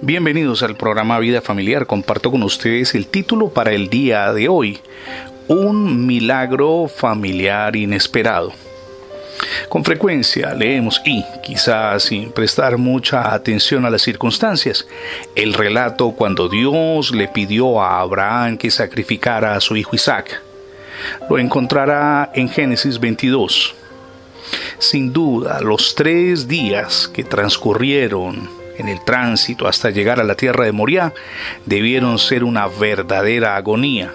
Bienvenidos al programa Vida Familiar. Comparto con ustedes el título para el día de hoy. Un milagro familiar inesperado. Con frecuencia leemos y, quizás sin prestar mucha atención a las circunstancias, el relato cuando Dios le pidió a Abraham que sacrificara a su hijo Isaac. Lo encontrará en Génesis 22. Sin duda, los tres días que transcurrieron en el tránsito hasta llegar a la tierra de Moriah debieron ser una verdadera agonía.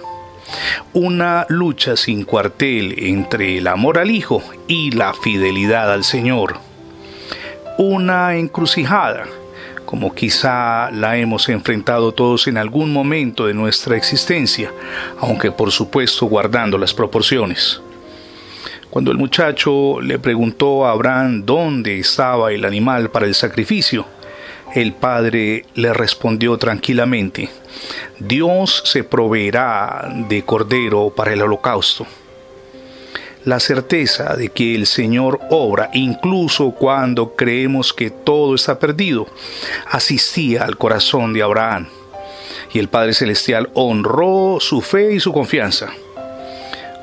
Una lucha sin cuartel entre el amor al Hijo y la fidelidad al Señor. Una encrucijada, como quizá la hemos enfrentado todos en algún momento de nuestra existencia, aunque por supuesto guardando las proporciones. Cuando el muchacho le preguntó a Abraham dónde estaba el animal para el sacrificio, el padre le respondió tranquilamente, Dios se proveerá de cordero para el holocausto. La certeza de que el Señor obra incluso cuando creemos que todo está perdido asistía al corazón de Abraham y el Padre Celestial honró su fe y su confianza.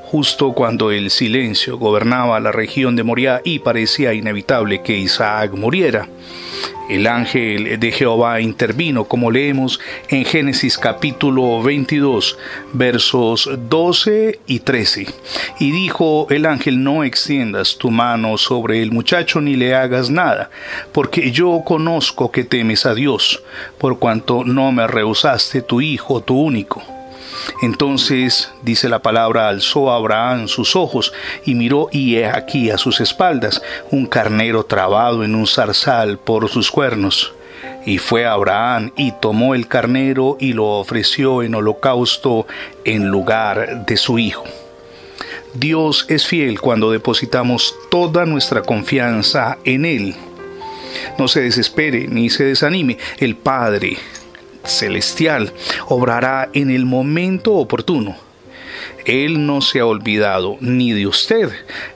Justo cuando el silencio gobernaba la región de Moriah y parecía inevitable que Isaac muriera, el ángel de Jehová intervino, como leemos en Génesis capítulo 22, versos 12 y 13. Y dijo el ángel, no extiendas tu mano sobre el muchacho ni le hagas nada, porque yo conozco que temes a Dios, por cuanto no me rehusaste tu hijo, tu único. Entonces, dice la palabra, alzó Abraham sus ojos y miró y he aquí a sus espaldas un carnero trabado en un zarzal por sus cuernos. Y fue Abraham y tomó el carnero y lo ofreció en holocausto en lugar de su hijo. Dios es fiel cuando depositamos toda nuestra confianza en Él. No se desespere ni se desanime. El Padre celestial obrará en el momento oportuno. Él no se ha olvidado ni de usted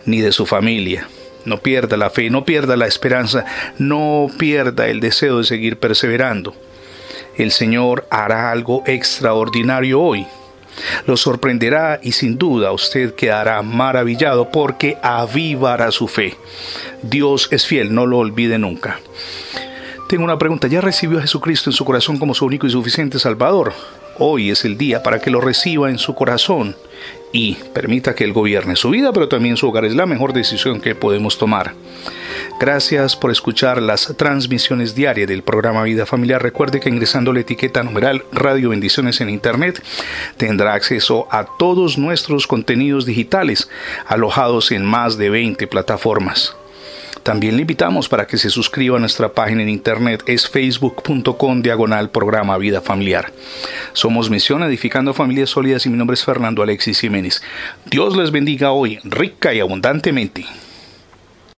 ni de su familia. No pierda la fe, no pierda la esperanza, no pierda el deseo de seguir perseverando. El Señor hará algo extraordinario hoy. Lo sorprenderá y sin duda usted quedará maravillado porque avivará su fe. Dios es fiel, no lo olvide nunca. Tengo una pregunta, ¿ya recibió a Jesucristo en su corazón como su único y suficiente Salvador? Hoy es el día para que lo reciba en su corazón y permita que Él gobierne su vida, pero también su hogar. Es la mejor decisión que podemos tomar. Gracias por escuchar las transmisiones diarias del programa Vida Familiar. Recuerde que ingresando la etiqueta numeral Radio Bendiciones en Internet tendrá acceso a todos nuestros contenidos digitales alojados en más de 20 plataformas. También le invitamos para que se suscriba a nuestra página en internet, es facebook.com diagonal programa Vida Familiar. Somos Misión Edificando Familias Sólidas y mi nombre es Fernando Alexis Jiménez. Dios les bendiga hoy rica y abundantemente.